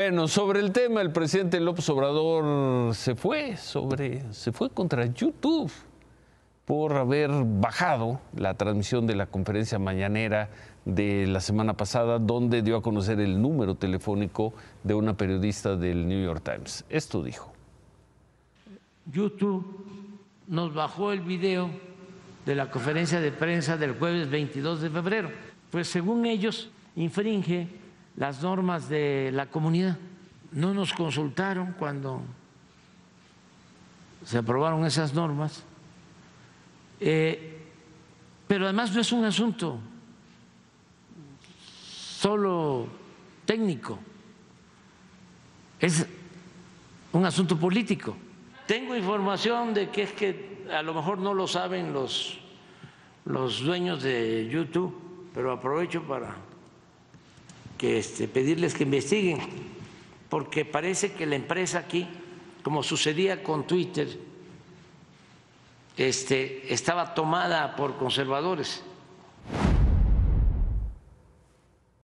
Bueno, sobre el tema, el presidente López Obrador se fue sobre, se fue contra YouTube por haber bajado la transmisión de la conferencia mañanera de la semana pasada, donde dio a conocer el número telefónico de una periodista del New York Times. Esto dijo. YouTube nos bajó el video de la conferencia de prensa del jueves 22 de febrero. Pues según ellos, infringe las normas de la comunidad. No nos consultaron cuando se aprobaron esas normas, eh, pero además no es un asunto solo técnico, es un asunto político. Tengo información de que es que a lo mejor no lo saben los, los dueños de YouTube, pero aprovecho para que este, pedirles que investiguen, porque parece que la empresa aquí, como sucedía con Twitter, este, estaba tomada por conservadores